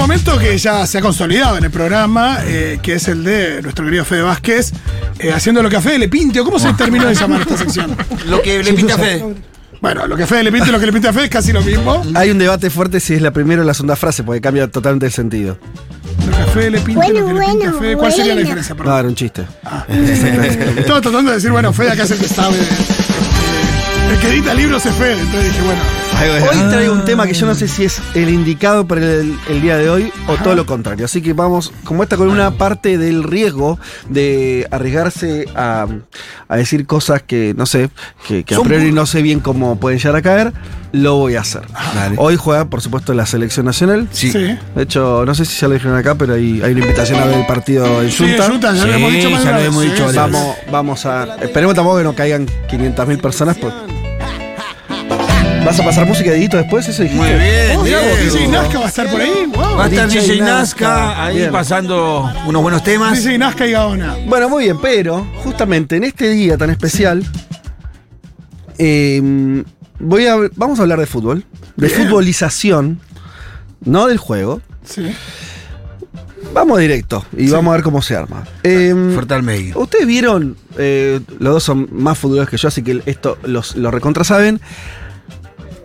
momento que ya se ha consolidado en el programa, eh, que es el de nuestro querido Fede Vázquez, eh, haciendo lo que a Fede le pinte, o cómo se terminó de llamar esta sección. Lo que le pinta a Fede. Bueno, lo que a Fede le pinte y lo que le pinte a Fede es casi lo mismo. Hay un debate fuerte si es la primera o la segunda frase, porque cambia totalmente el sentido. Lo que a Fede le pinte, lo que le pinte a Fede. ¿Cuál sería la diferencia? No, Perdón. era un chiste. Estaba tratando de decir, bueno, Fede acá es el que sabe. El que edita libros es Fede, entonces dije, bueno. Hoy traigo un tema que yo no sé si es el indicado para el, el día de hoy o todo lo contrario. Así que vamos, como esta con una parte del riesgo de arriesgarse a, a decir cosas que no sé, que, que a priori no sé bien cómo pueden llegar a caer, lo voy a hacer. Hoy juega, por supuesto, la selección nacional. Sí. Sí. De hecho, no sé si ya lo dijeron acá, pero hay, hay una invitación a ver el partido en Sí, Junta. Junta, ya lo Sí, hemos dicho más ya lo hemos dicho. Vamos, vamos a. Esperemos tampoco que no caigan 500.000 personas. Pues. ¿Vas a pasar música, Dieguito, después? Eso dijiste. Muy bien, Oh, Diego. DJ Nazca va a estar por ahí. Wow. Va a estar DJ DJ Nazca. Nazca ahí Bien. pasando unos buenos temas. DJ Nazca y Gaona. Bueno, muy bien, pero justamente en este día tan especial, eh, voy a, vamos a hablar de fútbol, de Bien. futbolización, no del juego. Sí. Vamos directo y vamos a ver cómo se arma. Eh, Fuerte al medio. Ustedes vieron, eh, los dos son más futboleros que yo, así que esto los, lo recontra saben.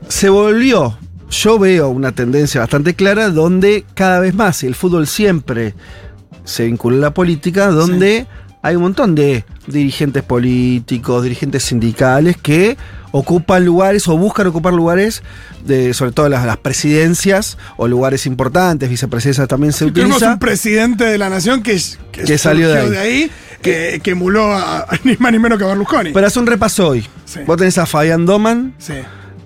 Se volvió, yo veo una tendencia bastante clara donde cada vez más, y el fútbol siempre se vincula a la política, donde hay un montón de dirigentes políticos, dirigentes sindicales que ocupan lugares o buscan ocupar lugares, de, sobre todo las, las presidencias o lugares importantes, vicepresidencias también se Tuvimos utiliza. un presidente de la nación que, Que salió de ahí. que, que emuló a, a ni más ni menos que a Berlusconi. Pero haz un repaso hoy. Sí. Vos tenés a Fabián Doman, sí.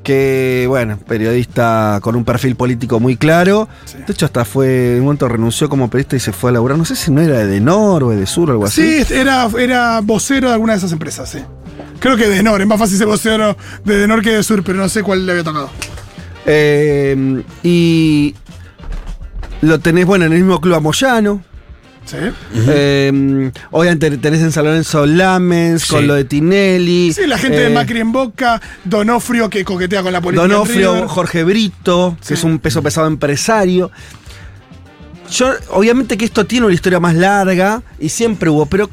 Que, bueno, periodista con un perfil político muy claro. Sí. De hecho, hasta fue, en un momento renunció como periodista y se fue a laburar. No sé si no era de Denor o de Sur o algo así. Sí, era, era vocero de alguna de esas empresas, sí. Creo que de Denor, es más fácil ser vocero de Denor que de Sur, pero no sé cuál le había tocado. Eh, y lo tenés, bueno, en el mismo club a Moyano. Sí. Eh, obviamente tenés en San Lorenzo Lamens, Sí. con lo de Tinelli. Sí, la gente de Eh, Macri en Boca, Donofrio que coquetea con la política. Donofrio. Jorge Brito, que es un peso pesado empresario. Yo, obviamente que esto tiene una historia más larga y siempre hubo, pero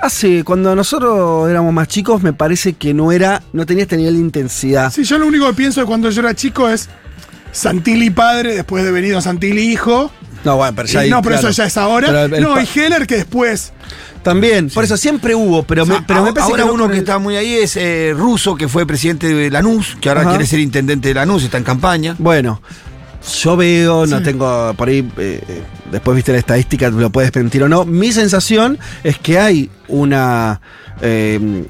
hace, cuando nosotros éramos más chicos, me parece que no era, no tenía este nivel de intensidad. Sí, yo lo único que pienso de cuando yo era chico es Santilli padre, después de venido Santilli hijo. No, bueno, pero ya Y ahí, no, pero claro. eso ya es ahora. El- no, y Heller que después. También, por eso siempre hubo, pero, O sea, me, pero me parece ahora que no uno que está muy ahí es eh, Russo, que fue presidente de Lanús, que ahora Ajá. quiere ser intendente de Lanús, está en campaña. Bueno, yo veo, no Sí. tengo por ahí, eh, eh, después viste la estadística, lo puedes mentir o no. Mi sensación es que hay una, eh,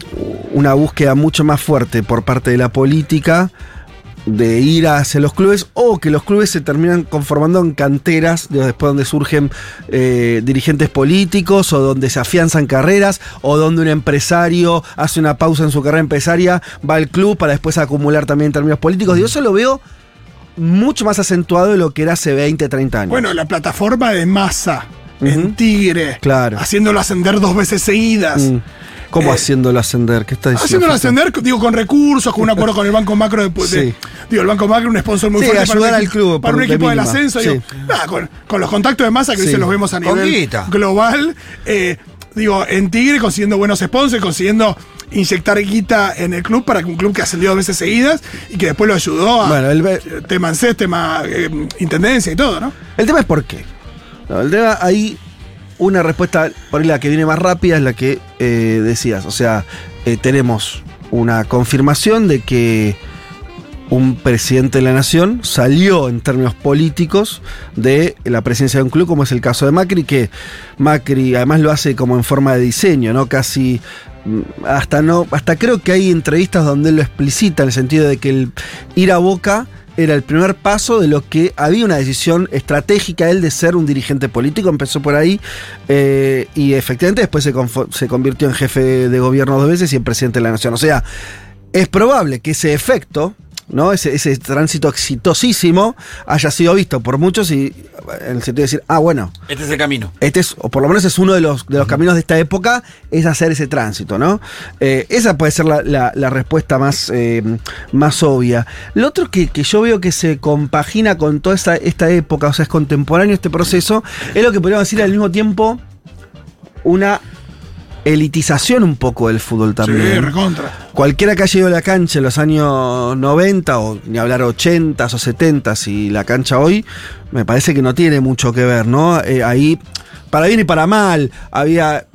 una búsqueda mucho más fuerte por parte de la política de ir hacia los clubes o que los clubes se terminan conformando en canteras de después donde surgen eh, dirigentes políticos o donde se afianzan carreras o donde un empresario hace una pausa en su carrera empresaria, va al club para después acumular también en términos políticos. Yo eso lo veo mucho más acentuado de lo que era hace 20, 30 años. Bueno, la plataforma de masa en Tigre. Claro. Haciéndolo ascender dos veces seguidas. Mm. ¿Cómo Eh, haciéndolo ascender? ¿Qué está diciendo? Haciéndolo ascender, digo, con recursos, con un acuerdo con el Banco Macro. De, de- Sí. digo, el Banco Macro es un sponsor muy Sí, fuerte para ayudar al equi- club para un de equipo del mínima. ascenso. Sí. Digo, nada, con, con los contactos de masa que hoy se los vemos a nivel global. eh, digo, en Tigre consiguiendo buenos sponsors, consiguiendo inyectar guita en el club para que un club que ascendió dos veces seguidas y que después lo ayudó a Bueno, el tema ANSES, tema eh, intendencia y todo, ¿no? El tema es por qué. No, el tema, hay una respuesta, por ahí la que viene más rápida es la que eh, decías. O sea, eh, tenemos una confirmación de que un presidente de la nación salió en términos políticos de la presidencia de un club, como es el caso de Macri, que Macri además lo hace como en forma de diseño, ¿no? Casi mm, hasta no, hasta creo que hay entrevistas donde él lo explicita en el sentido de que el ir a Boca era el primer paso de lo que había una decisión estratégica él de ser un dirigente político, empezó por ahí eh, y efectivamente después se, se convirtió en jefe de gobierno dos veces y en presidente de la nación. O sea, es probable que ese efecto ¿no? Ese, ese tránsito exitosísimo haya sido visto por muchos y en el sentido de decir, ah, bueno, Este es el camino. este es, o por lo menos es uno de los, de los caminos de esta época, es hacer ese tránsito, ¿no? Eh, esa puede ser la, la- la respuesta más, eh, más obvia. Lo otro que, que yo veo que se compagina con toda esta, esta época, o sea, es contemporáneo este proceso, es lo que podríamos decir al mismo tiempo una elitización un poco del fútbol Sí, también. recontra. Cualquiera que haya ido a la cancha en los años 90 o ni hablar 80 o 70 y la cancha hoy, me parece que no tiene mucho que ver, ¿no? Eh, ahí, para bien y para mal, había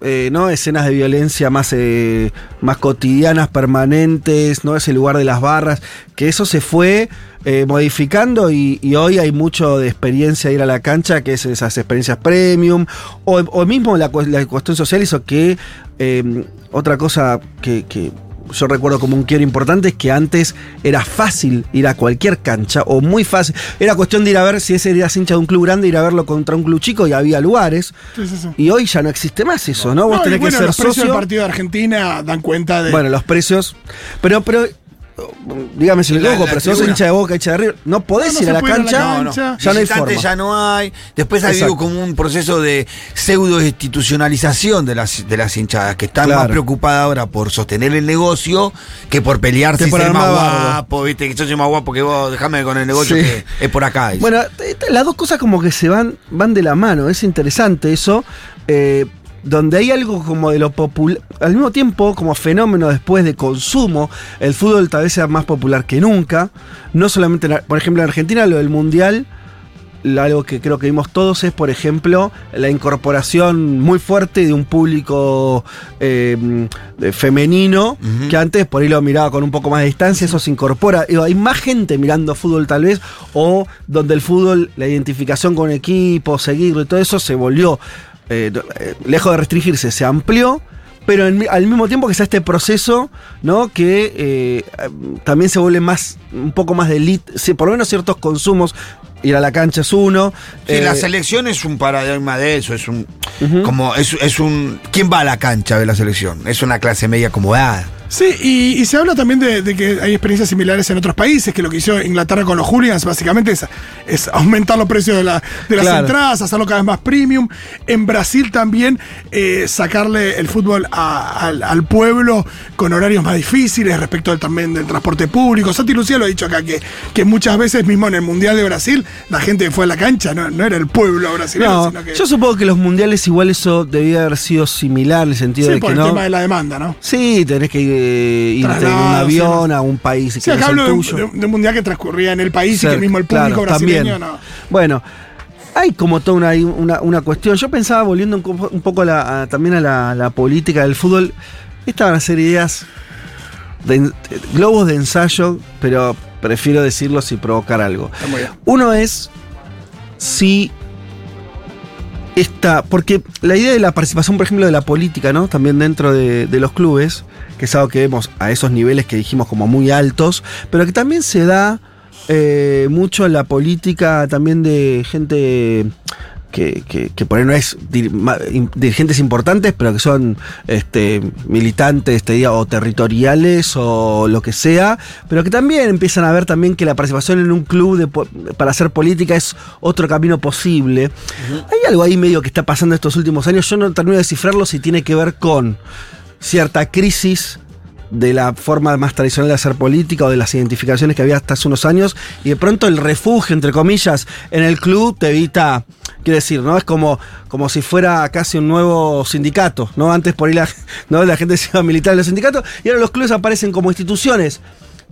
eh, ¿no? escenas de violencia más, eh, más cotidianas, permanentes, ¿no? Ese lugar de las barras, que eso se fue eh, modificando y, hoy hay mucho de experiencia ir a la cancha, que es esas experiencias premium, o, mismo la, la cuestión social hizo que eh, otra cosa que yo recuerdo como un quiero importante es que antes era fácil ir a cualquier cancha, o muy fácil, era cuestión de ir a ver si ese eras hincha de un club grande, ir a verlo contra un club chico y había lugares, Sí, sí, sí. y hoy ya no existe más eso, ¿no? Vos No, y tenés bueno, que ser los precios del socio. partido de Argentina dan cuenta de. Bueno, los precios. Pero, pero. Dígame si me equivoco, pero si vos hincha de boca, hincha de River, no podés No, no ir a la puede ir a la cancha. cancha. Ya no hay forma. ya no hay. Después ha habido como un proceso de pseudo institucionalización de las, de las hinchadas, que están Claro. más preocupadas ahora por sostener el negocio que por pelear Que si por ser más guapo, viste, que yo soy más guapo que vos, déjame con el negocio Sí. que es por acá. dice. Bueno, las dos cosas como que se van, van de la mano. Es interesante eso. eh, donde hay algo como de lo popular. Al mismo tiempo, como fenómeno después de consumo, el fútbol tal vez sea más popular que nunca. No solamente, en por ejemplo, en Argentina, lo del mundial. lo- Algo que creo que vimos todos es, por ejemplo, la incorporación muy fuerte de un público eh, de- femenino que antes por ahí lo miraba con un poco más de distancia, eso se incorpora. Hay más gente mirando fútbol tal vez, o donde el fútbol, la identificación con equipo, seguirlo y todo eso se volvió, eh, eh, lejos de restringirse, se amplió. Pero en al mismo tiempo que está este proceso, ¿no? Que eh, también se vuelve más, un poco más de elite, sí, por lo menos ciertos consumos. Ir a la cancha es uno. Sí, eh, la selección es un paradigma de eso, es un como es, es un ¿quién va a la cancha de la selección? Es una clase media acomodada. Sí, y, y se habla también de, de que hay experiencias similares en otros países, que lo que hizo Inglaterra con los hooligans básicamente es, es aumentar los precios de, la- de las Claro. entradas, hacerlo cada vez más premium. En Brasil también eh, sacarle el fútbol a- al, al pueblo con horarios más difíciles respecto del, también del transporte público. Santi Lucía lo ha dicho acá, que, que muchas veces mismo en el Mundial de Brasil la gente que fue a la cancha no, no era el pueblo brasileño, No, sino que... yo supongo que los mundiales igual eso debía haber sido similar en el sentido Sí, de por que el no. tema de la demanda, ¿no? Sí, tenés que eh, irte en un avión a un país que no es hablo tuyo. de un- de un mundial que transcurría en el país y que mismo el público claro, brasileño no. Bueno, hay como toda una, una, una cuestión. Yo pensaba, volviendo un, co- un poco a la- a- también a la, la política del fútbol, estas van a ser ideas, de, globos de ensayo, pero prefiero decirlo sin provocar algo. Uno es si esta. Porque la idea de la participación, por ejemplo, de la política, ¿no? También dentro de, los clubes, que es algo que vemos a esos niveles que dijimos como muy altos, pero que también se da eh, mucho en la política también de gente. Que, que, que por ahí no es dirigentes importantes, pero que son este, militantes te diga, o territoriales o lo que sea, pero que también empiezan a ver también que la participación en un club de para hacer política es otro camino posible. Hay algo ahí medio que está pasando estos últimos años, yo no termino de descifrarlo si tiene que ver con cierta crisis de la forma más tradicional de hacer política o de las identificaciones que había hasta hace unos años y de pronto el refugio, entre comillas, en el club te evita, quiero decir, ¿no? Es como, como si fuera casi un nuevo sindicato, ¿no? Antes por ahí la, ¿no? la gente se iba a militar en los sindicatos y ahora los clubes aparecen como instituciones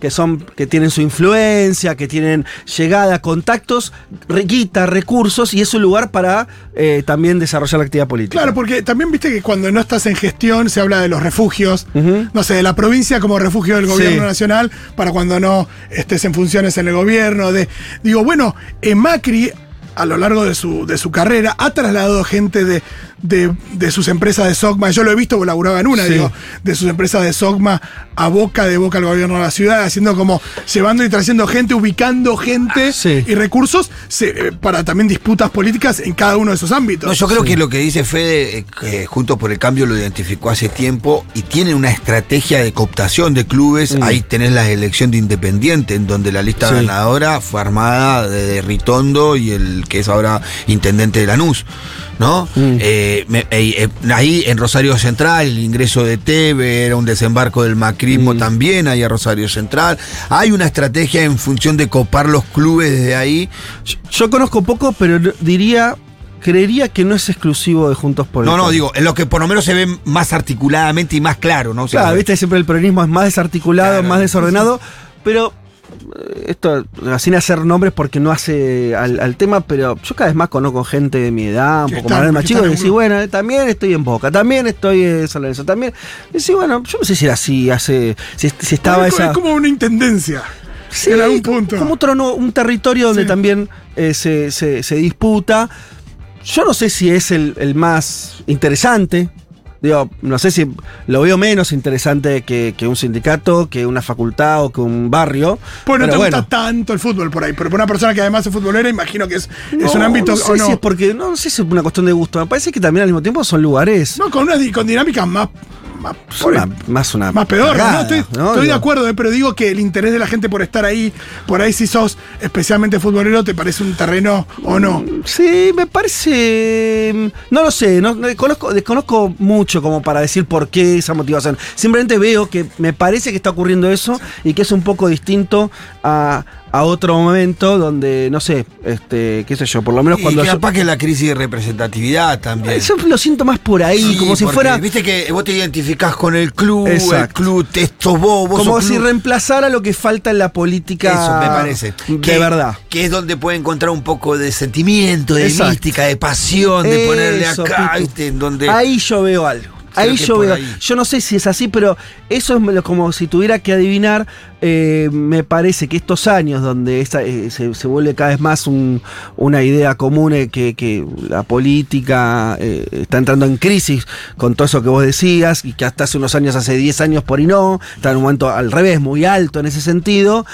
que son que tienen su influencia, que tienen llegada, contactos, riquita, recursos y es un lugar para eh, también desarrollar la actividad política. Claro, porque también viste que cuando no estás en gestión se habla de los refugios, no sé, de la provincia como refugio del gobierno Sí. nacional para cuando no estés en funciones en el gobierno. De, digo, bueno, en Macri a lo largo de su, de su carrera, ha trasladado gente de, de, de sus empresas de SOCMA, yo lo he visto porque laburaba en una, Sí. digo, de sus empresas de SOCMA a boca, de boca al gobierno de la ciudad, haciendo como, llevando y trayendo gente, ubicando gente Sí. y recursos se- eh, para también disputas políticas en cada uno de esos ámbitos. No, yo creo que lo que dice Fede, eh, Juntos por el Cambio lo identificó hace tiempo y tienen una estrategia de cooptación de clubes. Mm. Ahí tenés la elección de Independiente, en donde la lista ganadora fue armada de, de Ritondo y el que es ahora intendente de Lanús. ¿No? Mm. Eh, me- eh, eh, ahí en Rosario Central, el ingreso de Teve era un desembarco del macrismo Mm. también, ahí a Rosario Central. Hay una estrategia en función de copar los clubes desde ahí. Yo, yo conozco poco, pero diría, creería que no es exclusivo de Juntos por el No, no, digo, en lo que por lo menos se ve más articuladamente y más claro, ¿no? O sea, Claro, viste, siempre el peronismo es más desarticulado, Claro. más desordenado, pero esto sin hacer nombres porque no hace al, al tema, pero yo cada vez más conozco gente de mi edad, un Que poco más, más que chico, en decís, bueno, eh, también estoy en Boca, también estoy en San Lorenzo, también. Decís, bueno, yo no sé si era así hace, si, si estaba es, esa... es como una intendencia. Sí, en algún punto. Como otro, no, un territorio donde Sí. también eh, se, se- se disputa. Yo no sé si es el, el más interesante. Digo, no sé si lo veo menos interesante que, que un sindicato, que una facultad o que un barrio. Pues no te bueno. gusta tanto el fútbol por ahí, pero para una persona que además es futbolera, imagino que es, es No, un ámbito no sé o no. si es porque no, sé si es una cuestión de gusto. Me parece que también al mismo tiempo son lugares No, con unas di- con dinámicas más, más, son una- más una más pedorras, ¿no? Estoy, ¿no? estoy de acuerdo, eh, pero digo que el interés de la gente por estar ahí, por ahí si sos especialmente futbolero, ¿te parece un terreno o no? Sí, me parece. mm, No lo sé, no, no- desconozco, desconozco mucho como para decir por qué esa motivación. Simplemente veo que me parece que está ocurriendo eso y que es un poco distinto a, a otro momento donde, no sé, este, qué sé yo, por lo menos y cuando. que yo- capaz que la crisis de representatividad también. Eso lo siento más por ahí, Sí, como si porque fuera. Viste que vos te identificás con el club, el club, estos vos, vos Como si club. reemplazara lo que falta en la política. Eso me parece. De Que- verdad. Que es donde puede encontrar un poco de sentimiento, de Exacto. mística, de pasión, de ponerle acá. ¿viste? En donde. Ahí yo veo algo. Ahí yo veo. ahí. Yo no sé si es así, pero eso es como si tuviera que adivinar. eh, me parece que estos años donde esta, eh, se, se vuelve cada vez más un- una idea común eh, que, que la política eh, está entrando en crisis con todo eso que vos decías y que hasta hace unos años, hace 10 años por y no, está en un momento al revés, muy alto en ese sentido.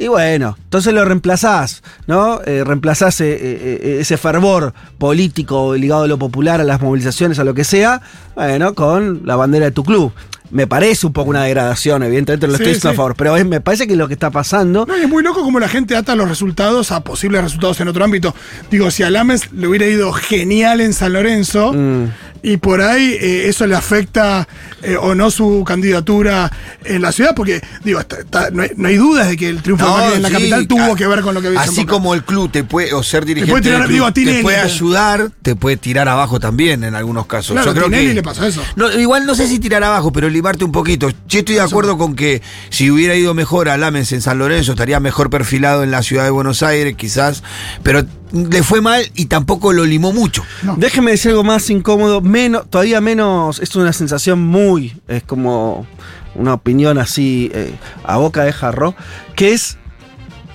Y bueno, entonces lo reemplazás, ¿no? Eh, reemplazás eh, eh, eh, ese fervor político ligado a lo popular, a las movilizaciones, a lo que sea, bueno, con la bandera de tu club. Me parece un poco una degradación, evidentemente no lo Sí, estoy diciendo sí. a favor, pero es- me parece que lo que está pasando. No, y es muy loco como la gente ata los resultados a posibles resultados en otro ámbito. Digo, si a Lames le hubiera ido genial en San Lorenzo, Mm. Y por ahí eh, eso le afecta eh, o no su candidatura en la ciudad, porque digo, está- está- no, hay, no hay dudas de que el triunfo de Macri en la sí, capital tuvo a- que ver con lo que en Así como el club te puede, o ser dirigente puede tirar, del club, digo, a Tinelli, te puede ayudar, te puede tirar abajo también en algunos casos. Claro, Yo creo a Tinelli que le pasó eso. No, igual no sé si tirar abajo, pero limarte un poquito. Yo estoy de acuerdo con que si hubiera ido mejor a Lamens en San Lorenzo, estaría mejor perfilado en la ciudad de Buenos Aires, quizás, pero le fue mal y tampoco lo limó mucho. No. Déjeme decir algo más incómodo, menos, todavía menos, es una sensación muy, es como una opinión así eh, a boca de jarro, que es,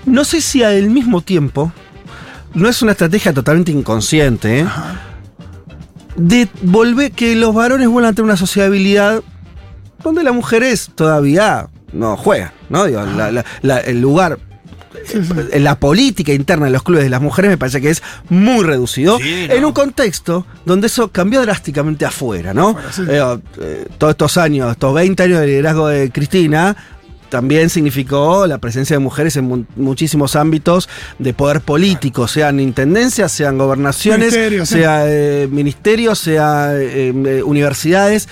no sé si al mismo tiempo, no es una estrategia totalmente inconsciente, ¿eh? de volver, que los varones vuelvan a tener una sociabilidad donde las mujeres todavía no juegan, ¿no? Digo, la- la- la- el lugar la política interna de los clubes de las mujeres me parece que es muy reducido Sí, no. en un contexto donde eso cambió drásticamente afuera, ¿no? Sí. Eh, eh, todos estos años, estos 20 años de liderazgo de Cristina también significó la presencia de mujeres en mu- muchísimos ámbitos de poder político, sean intendencias, sean gobernaciones, Ministerios, sea eh, ministerios, sea eh, eh, universidades.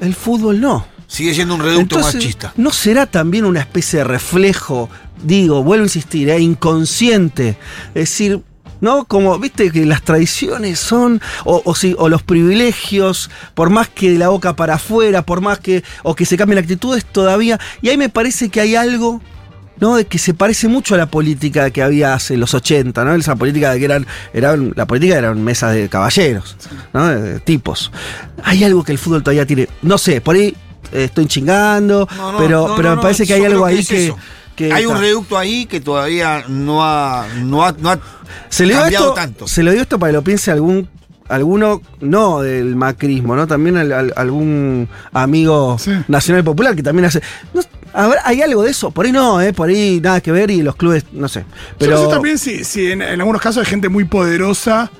El fútbol no. Sigue siendo un reducto Entonces, machista. ¿No será también una especie de reflejo, digo, vuelvo a insistir, eh, inconsciente? Es decir, ¿no? Como, viste, que las tradiciones son, o, o, si- o los privilegios, por más que de la boca para afuera, por más que, o que se cambien actitudes todavía, y ahí me parece que hay algo ¿no? De que se parece mucho a la política que había hace los 80, ¿no? Esa política de que eran, eran la política eran mesas de caballeros, ¿no? De, de tipos. Hay algo que el fútbol todavía tiene, no sé, por ahí estoy chingando, No, no, pero, no, pero no, me parece no, que hay yo algo que ahí es que, Hay un reducto ahí que todavía no ha, no ha, no ha se le dio cambiado esto, tanto. Se le dio esto para que lo piense algún alguno no del macrismo, ¿no? También al- al- algún amigo Sí. nacional popular que también hace. no, a ver, hay algo de eso. Por ahí no, ¿eh? Por ahí nada que ver y los clubes, no sé. Pero Pero también si, si en, en algunos casos hay gente muy poderosa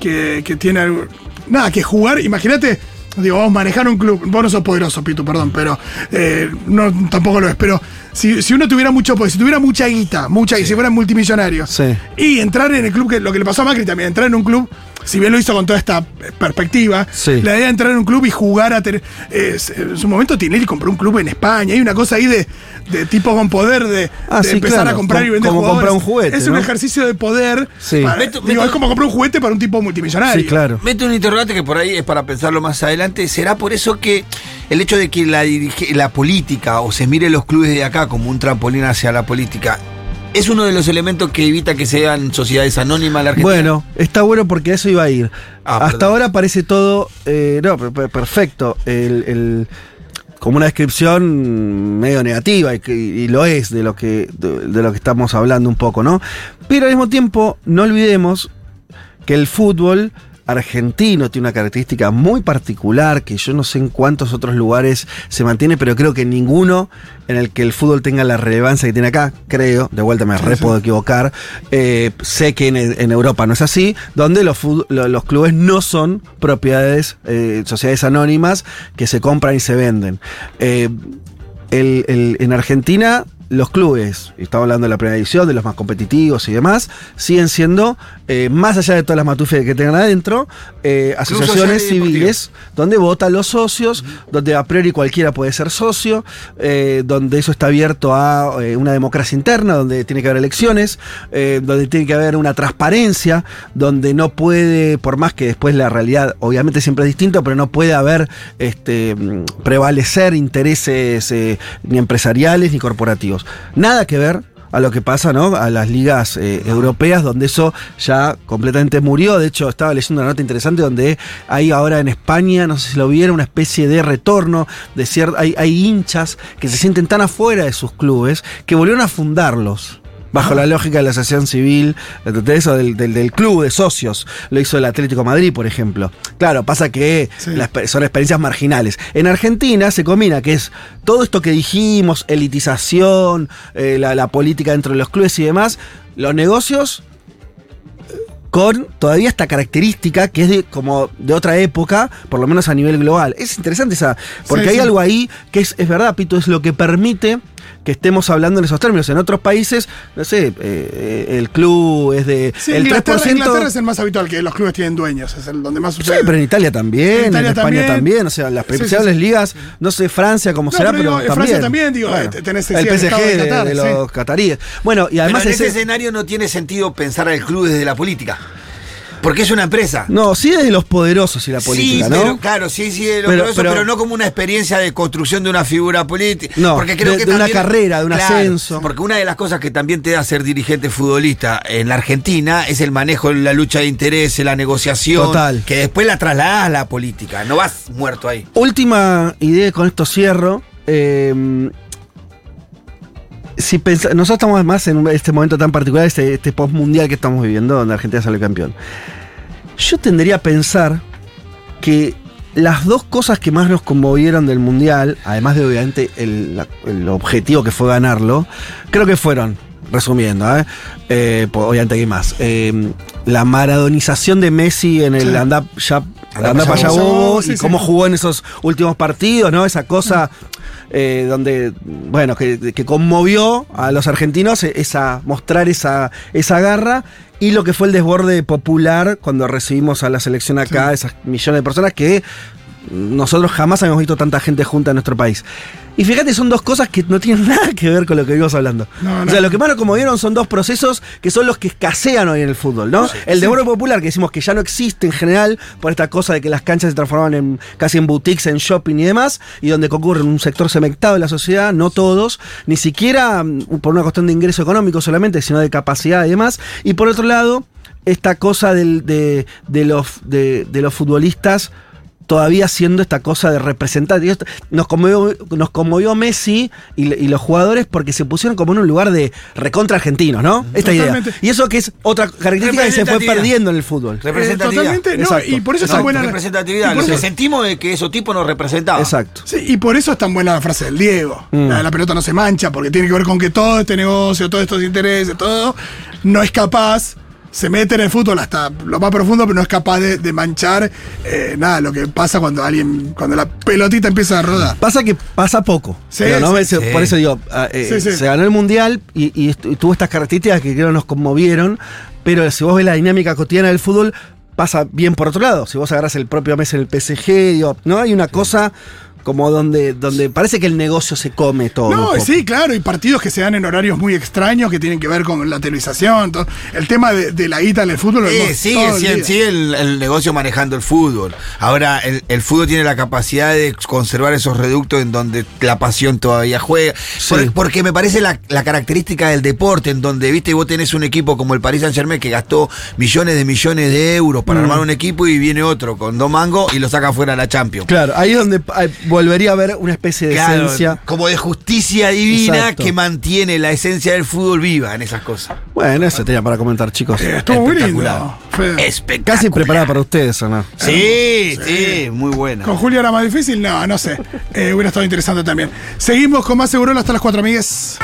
que, que tiene algo- nada que jugar. Imagínate, digo, vamos a manejar un club. Vos no sos poderoso, Pitu, perdón, pero eh, no, tampoco lo es. Pero si, si uno tuviera mucho poder, si tuviera mucha guita, mucha y si fuera multimillonario, Sí. y entrar en el club, que lo que le pasó a Macri también, entrar en un club. Si bien lo hizo con toda esta perspectiva, Sí. la idea de entrar en un club y jugar a tener. eh, en su momento Tinelli compró un club en España. Hay una cosa ahí de, de tipo con poder de, Ah, de sí, empezar claro. a comprar y vender como jugadores. comprar un juguete, Es un ejercicio de poder. Sí. para- Meto- digo, meto- es como comprar un juguete para un tipo multimillonario. sí, claro. Mete un interrogante que por ahí es para pensarlo más adelante. ¿Será por eso que el hecho de que la, dirige- la política o se mire los clubes de acá como un trampolín hacia la política es uno de los elementos que evita que sean sociedades anónimas la Argentina? Bueno, está bueno porque a eso iba a ir. Ah, Hasta perdón. ahora parece todo. eh, no, per- per- perfecto. El, el- como una descripción medio negativa, y, y lo es de lo, que, de, de lo que estamos hablando un poco, ¿no? Pero al mismo tiempo, no olvidemos que el fútbol argentino tiene una característica muy particular que yo no sé en cuántos otros lugares se mantiene, pero creo que ninguno en el que el fútbol tenga la relevancia que tiene acá, creo, de vuelta me re puedo equivocar, eh, sé que en, en Europa no es así, donde los, clubes no son propiedades, eh, sociedades anónimas que se compran y se venden. Eh, el- el- en Argentina, los clubes, y estamos hablando de la primera división, de los más competitivos y demás, siguen siendo, eh, más allá de todas las matufes que tengan adentro, eh, asociaciones civiles donde votan los socios, donde a priori cualquiera puede ser socio, eh, donde eso está abierto a una democracia interna, donde tiene que haber elecciones, donde tiene que haber una transparencia, donde no puede, por más que después la realidad obviamente siempre es distinta, pero no puede haber este, mm, prevalecer intereses ni empresariales ni corporativos. Nada que ver a lo que pasa, ¿no? A las ligas eh, europeas, donde eso ya completamente murió. De hecho, estaba leyendo una nota interesante donde hay ahora en España, no sé si lo vieron, una especie de retorno de cier- hay, hay hinchas que se sienten tan afuera de sus clubes que volvieron a fundarlos. Bajo la lógica de la asociación civil, de eso del, del- del club de socios. Lo hizo el Atlético Madrid, por ejemplo. Claro, pasa que Sí. las son experiencias marginales. En Argentina se combina que es todo esto que dijimos, elitización, eh, la, la política dentro de los clubes y demás, los negocios con todavía esta característica que es de, como de otra época, por lo menos a nivel global. Es interesante esa, porque Sí, hay sí. algo ahí que es, es verdad, Pito, es lo que permite que estemos hablando en esos términos. En otros países, no sé, eh, el club es de Sí, el Inglaterra, 3%. Inglaterra es el más habitual que los clubes tienen dueños, es el donde más Sí, sucede. pero en Italia también, En España también. también. o sea, las Sí, sí, principales sí. ligas, no sé, Francia como No, será, pero pero, digo, en también. Francia también, digo, eh, tenés el el PSG de de, Qatar, de sí. los cataríes. Bueno, y además Pero en ese- ese escenario no tiene sentido pensar al club desde la política. Porque es una empresa. No, sí de los poderosos y la política, sí, ¿no? pero claro, sí, sí, de lo Pero- grueso, pero- pero, no como una experiencia de construcción de una figura política. No, porque creo de- que de una carrera, de un ascenso. Porque una de las cosas que también te da ser dirigente futbolista en la Argentina es el manejo de la lucha de intereses, la negociación. Total. Que después la trasladas a la política. No vas muerto ahí. Última idea, con esto cierro. eh, si pensa- nosotros estamos más en este momento tan particular, este, este post mundial que estamos viviendo, donde Argentina sale campeón. Yo tendría a pensar que las dos cosas que más nos conmovieron del mundial, además de obviamente el, la- el objetivo que fue ganarlo, creo que fueron, resumiendo, ¿eh? Eh, pues, obviamente hay más. eh, la maradonización de Messi en el Sí. anda ya Anda para allá sí, y sí. cómo jugó en esos últimos partidos, ¿no? Esa cosa eh, donde, bueno, que, que conmovió a los argentinos, eh, esa, mostrar esa, esa garra. Y lo que fue el desborde popular cuando recibimos a la selección acá, esas millones de personas que nosotros jamás habíamos visto tanta gente junta en nuestro país. Y fíjate, son dos cosas que no tienen nada que ver con lo que venimos hablando. No, O sea, lo que más nos conmovieron son dos procesos que son los que escasean hoy en el fútbol, ¿no? el desborde popular, que decimos que ya no existe en general por esta cosa de que las canchas se transforman en casi en boutiques, en shopping y demás, y donde concurre un sector segmentado de la sociedad, no todos, ni siquiera mm, por una cuestión de ingreso económico solamente, sino de capacidad y demás. Y por otro lado, esta cosa del- de, de los, de, de los futbolistas todavía siendo esta cosa de representar. Nos conmovió, nos conmovió Messi y, los jugadores porque se pusieron como en un lugar de recontra argentinos, ¿no? Esta Totalmente. idea. Y eso que es otra característica que se fue perdiendo en el fútbol. Representatividad. Eh, totalmente, no, Exacto. y por eso es tan buena. representatividad. Lo que sentimos es que esos tipos nos representaban. Exacto. Sí, y por eso es tan buena la frase del Diego. Mm. La de la pelota no se mancha, porque tiene que ver con que todo este negocio, todos estos intereses, todo, no es capaz, se mete en el fútbol hasta lo más profundo, pero no es capaz de, de manchar eh, nada, lo que pasa cuando alguien, cuando la pelotita empieza a rodar. Pasa que pasa poco. Sí, pero no sí. Por eso digo, ah, eh, Sí, sí. se ganó el mundial y, y tuvo estas características que creo nos conmovieron. Pero si vos ves la dinámica cotidiana del fútbol, pasa bien por otro lado. Si vos agarras el propio mes en el PSG, digo, ¿no? Hay una cosa como donde, donde parece que el negocio se come todo. No, sí, claro, y partidos que se dan en horarios muy extraños que tienen que ver con la televisación. todo. El tema de, de la guita en el fútbol Eh, vemos sigue, todo el sigue, sigue el, el negocio manejando el fútbol. Ahora, el, el fútbol tiene la capacidad de conservar esos reductos en donde la pasión todavía juega. Sí. Por- porque me parece la, la característica del deporte, en donde, viste, vos tenés un equipo como el Paris Saint Germain que gastó millones de millones de euros para Mm. armar un equipo y viene otro con dos mangos y lo saca fuera a la Champions. Claro, ahí es donde volvería a haber una especie de Claro, esencia. como de justicia divina Exacto. que mantiene la esencia del fútbol viva en esas cosas. Bueno, eso tenía para comentar, chicos. Eh, estuvo muy lindo. Espectacular. Espectacular. Casi preparada para ustedes, ¿o no? Sí, sí, muy buena. Con Julio era más difícil, no, no sé. Eh, hubiera estado interesante también. Seguimos con más seguro hasta las 4 amigues.